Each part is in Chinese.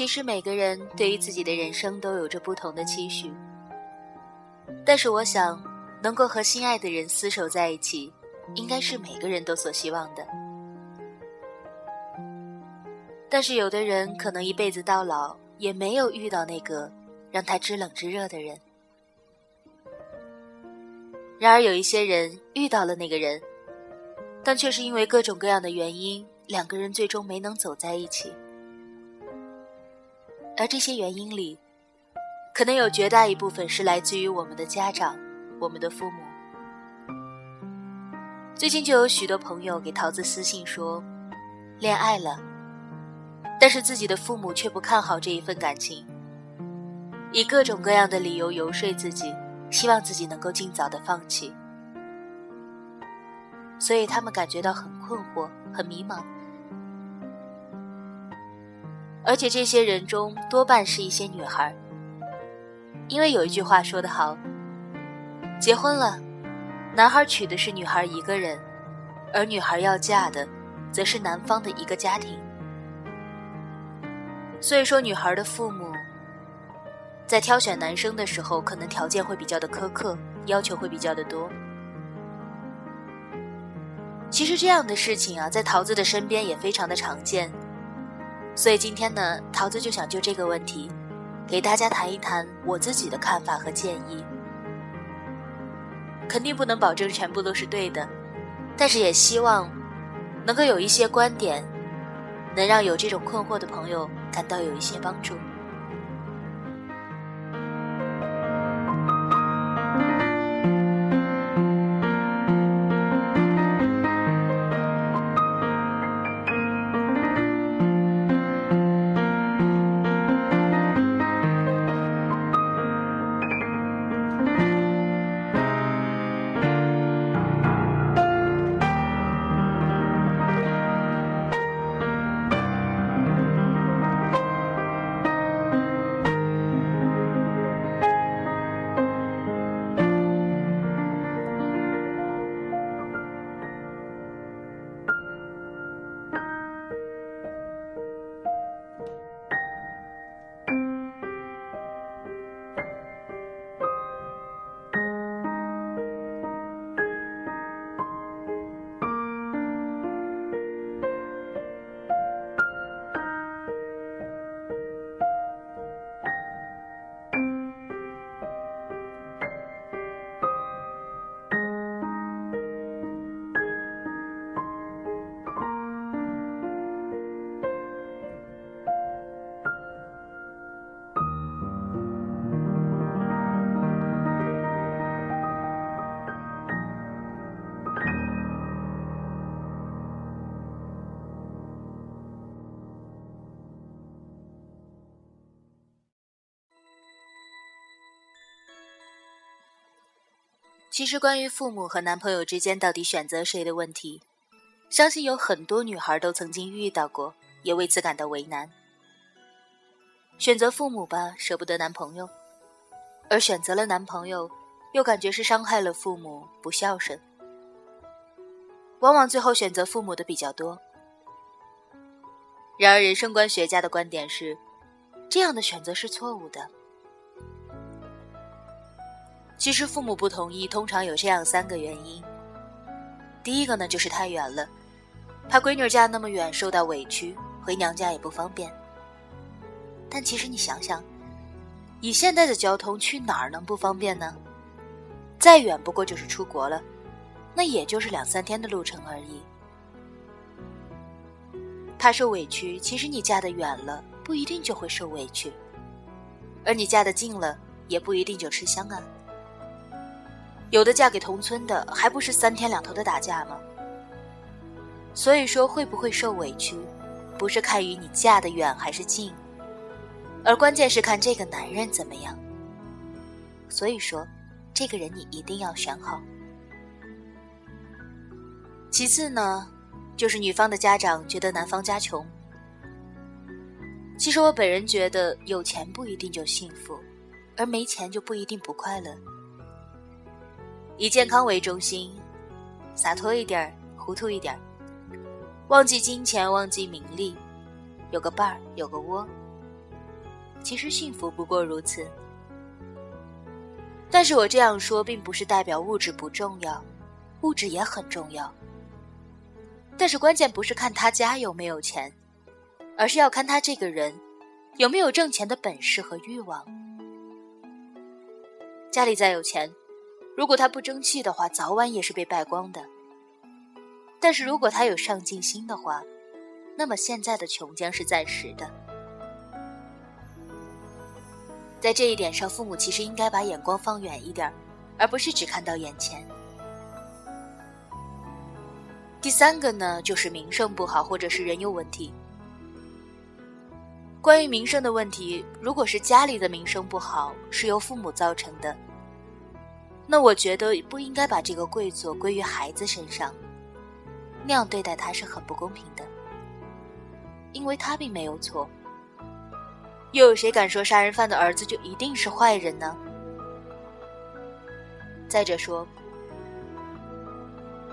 其实每个人对于自己的人生都有着不同的期许，但是我想，能够和心爱的人厮守在一起，应该是每个人都所希望的。但是有的人可能一辈子到老也没有遇到那个让他知冷知热的人。然而有一些人遇到了那个人，但却是因为各种各样的原因，两个人最终没能走在一起。而这些原因里，可能有绝大一部分是来自于我们的家长、我们的父母。最近就有许多朋友给桃子私信说，恋爱了，但是自己的父母却不看好这一份感情，以各种各样的理由游说自己，希望自己能够尽早的放弃，所以他们感觉到很困惑、很迷茫。而且这些人中多半是一些女孩，因为有一句话说得好：“结婚了，男孩娶的是女孩一个人，而女孩要嫁的，则是男方的一个家庭。”所以说，女孩的父母在挑选男生的时候，可能条件会比较的苛刻，要求会比较的多。其实这样的事情啊，在桃子的身边也非常的常见。所以今天呢，桃子就想就这个问题，给大家谈一谈我自己的看法和建议。肯定不能保证全部都是对的，但是也希望能够有一些观点，能让有这种困惑的朋友感到有一些帮助。其实，关于父母和男朋友之间到底选择谁的问题，相信有很多女孩都曾经遇到过，也为此感到为难。选择父母吧，舍不得男朋友；而选择了男朋友，又感觉是伤害了父母，不孝顺。往往最后选择父母的比较多。然而，人生观学家的观点是，这样的选择是错误的。其实父母不同意，通常有这样三个原因。第一个呢，就是太远了，怕闺女嫁那么远受到委屈，回娘家也不方便。但其实你想想，以现在的交通，去哪儿能不方便呢？再远不过就是出国了，那也就是两三天的路程而已。怕受委屈，其实你嫁得远了，不一定就会受委屈；而你嫁得近了，也不一定就吃香啊。有的嫁给同村的，还不是三天两头的打架吗？所以说，会不会受委屈，不是看于你嫁得远还是近，而关键是看这个男人怎么样。所以说，这个人你一定要选好。其次呢，就是女方的家长觉得男方家穷。其实我本人觉得，有钱不一定就幸福，而没钱就不一定不快乐。以健康为中心，洒脱一点儿，糊涂一点儿，忘记金钱，忘记名利，有个伴儿，有个窝，其实幸福不过如此。但是我这样说，并不是代表物质不重要，物质也很重要。但是关键不是看他家有没有钱，而是要看他这个人有没有挣钱的本事和欲望。家里再有钱，如果他不争气的话，早晚也是被败光的。但是如果他有上进心的话，那么现在的穷将是暂时的。在这一点上，父母其实应该把眼光放远一点，而不是只看到眼前。第三个呢，就是名声不好，或者是人有问题。关于名声的问题，如果是家里的名声不好，是由父母造成的，那我觉得不应该把这个贵错归于孩子身上，那样对待他是很不公平的，因为他并没有错。又有谁敢说杀人犯的儿子就一定是坏人呢？再者说，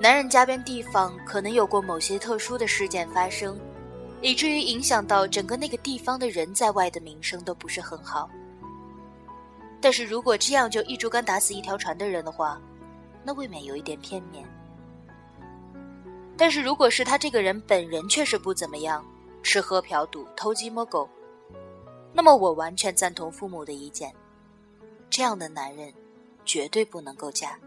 男人家边地方可能有过某些特殊的事件发生，以至于影响到整个那个地方的人在外的名声都不是很好。但是如果这样就一竹竿打死一条船的人的话，那未免有一点片面。但是如果是他这个人本人确实不怎么样，吃喝嫖赌、偷鸡摸狗。那么，我完全赞同父母的意见，这样的男人绝对不能够嫁。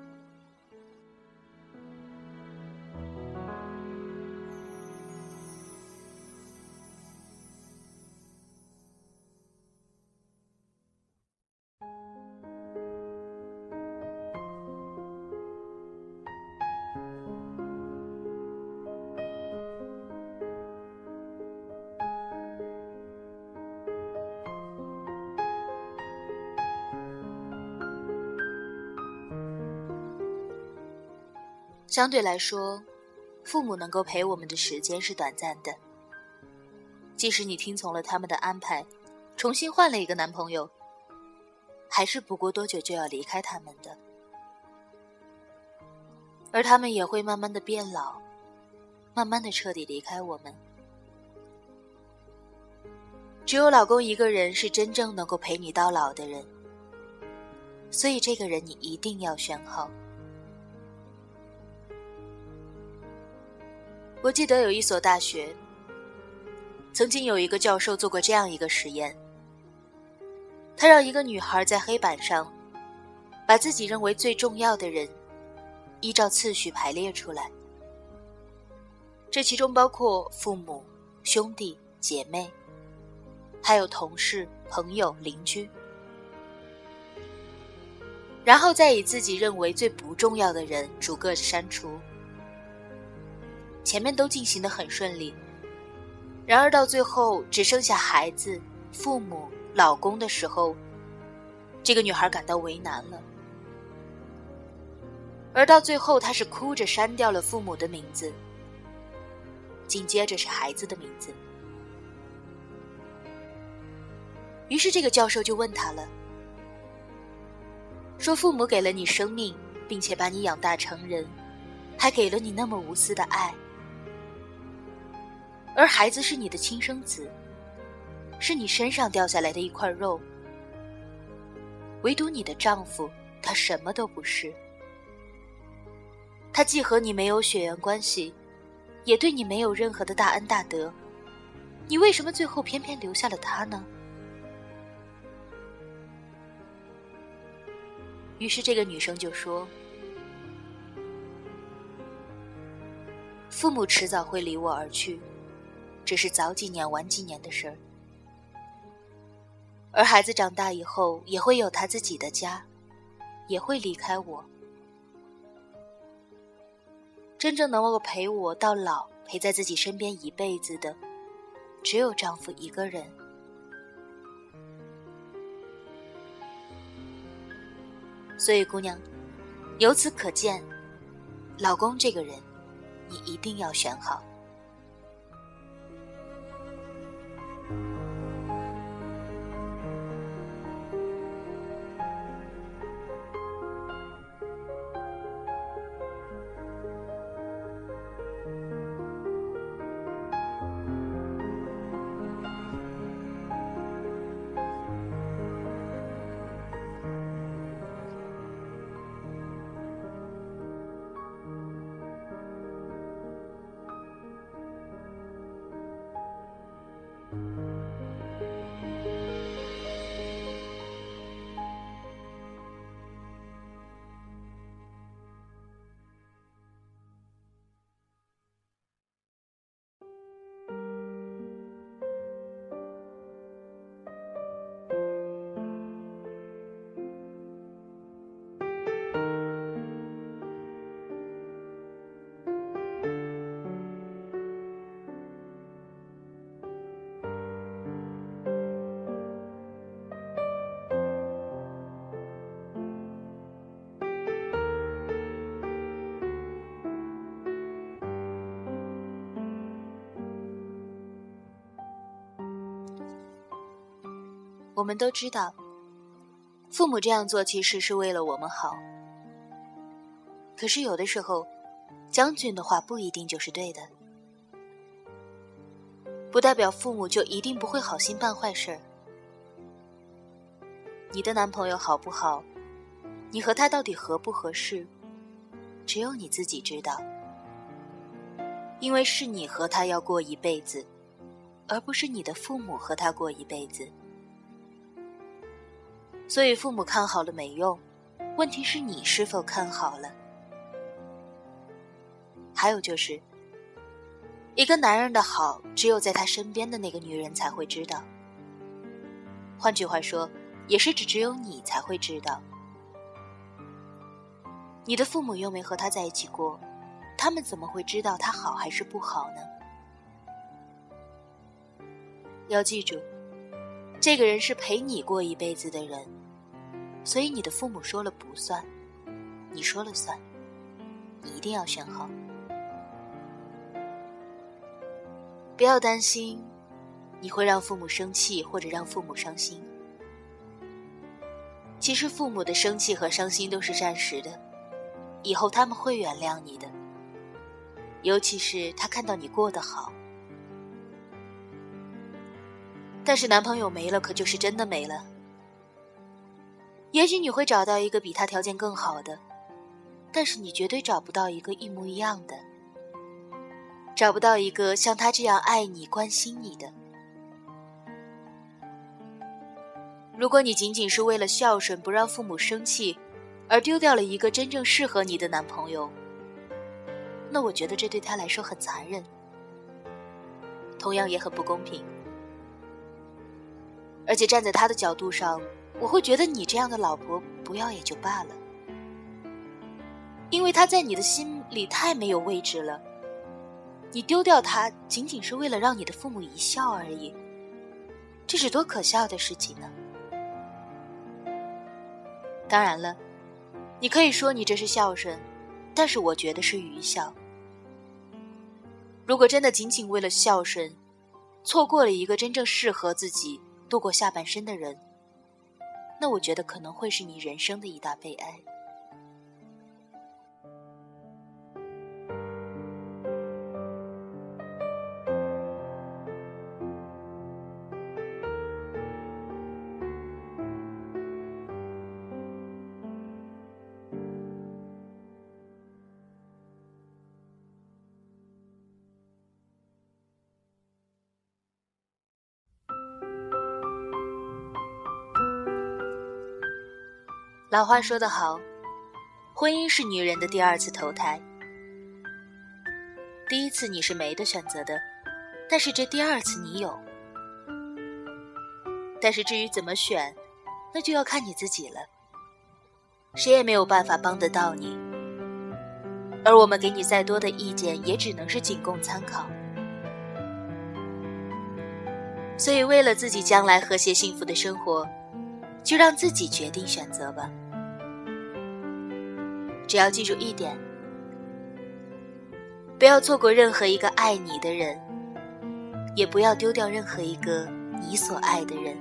相对来说，父母能够陪我们的时间是短暂的。即使你听从了他们的安排，重新换了一个男朋友，还是不过多久就要离开他们的。而他们也会慢慢的变老，慢慢的彻底离开我们。只有老公一个人是真正能够陪你到老的人，所以这个人你一定要选好。我记得有一所大学，曾经有一个教授做过这样一个实验。他让一个女孩在黑板上，把自己认为最重要的人，依照次序排列出来。这其中包括父母、兄弟姐妹，还有同事、朋友、邻居。然后再以自己认为最不重要的人逐个删除。前面都进行的很顺利，然而到最后只剩下孩子、父母、老公的时候，这个女孩感到为难了。而到最后，她是哭着删掉了父母的名字，紧接着是孩子的名字。于是这个教授就问他了，说：“父母给了你生命，并且把你养大成人，还给了你那么无私的爱。”而孩子是你的亲生子，是你身上掉下来的一块肉。唯独你的丈夫，他什么都不是。他既和你没有血缘关系，也对你没有任何的大恩大德，你为什么最后偏偏留下了他呢？于是这个女生就说：“父母迟早会离我而去。”只是早几年晚几年的事儿，而孩子长大以后也会有他自己的家，也会离开我。真正能够陪我到老、陪在自己身边一辈子的，只有丈夫一个人。所以，姑娘，由此可见，老公这个人，你一定要选好。我们都知道，父母这样做其实是为了我们好。可是有的时候，将军的话不一定就是对的，不代表父母就一定不会好心办坏事。你的男朋友好不好？你和他到底合不合适？只有你自己知道，因为是你和他要过一辈子，而不是你的父母和他过一辈子。所以父母看好了没用，问题是你是否看好了。还有就是，一个男人的好，只有在他身边的那个女人才会知道。换句话说。也是只只有你才会知道，你的父母又没和他在一起过，他们怎么会知道他好还是不好呢？要记住，这个人是陪你过一辈子的人，所以你的父母说了不算，你说了算，你一定要选好。不要担心，你会让父母生气或者让父母伤心。其实父母的生气和伤心都是暂时的，以后他们会原谅你的。尤其是他看到你过得好。但是男朋友没了，可就是真的没了。也许你会找到一个比他条件更好的，但是你绝对找不到一个一模一样的，找不到一个像他这样爱你、关心你的。如果你仅仅是为了孝顺不让父母生气，而丢掉了一个真正适合你的男朋友，那我觉得这对他来说很残忍，同样也很不公平。而且站在他的角度上，我会觉得你这样的老婆不要也就罢了，因为他在你的心里太没有位置了。你丢掉他仅仅是为了让你的父母一笑而已，这是多可笑的事情呢！当然了，你可以说你这是孝顺，但是我觉得是愚孝。如果真的仅仅为了孝顺，错过了一个真正适合自己度过下半生的人，那我觉得可能会是你人生的一大悲哀。老话说得好，婚姻是女人的第二次投胎。第一次你是没得选择的，但是这第二次你有。但是至于怎么选，那就要看你自己了。谁也没有办法帮得到你，而我们给你再多的意见，也只能是仅供参考。所以，为了自己将来和谐幸福的生活，就让自己决定选择吧。只要记住一点，不要错过任何一个爱你的人，也不要丢掉任何一个你所爱的人。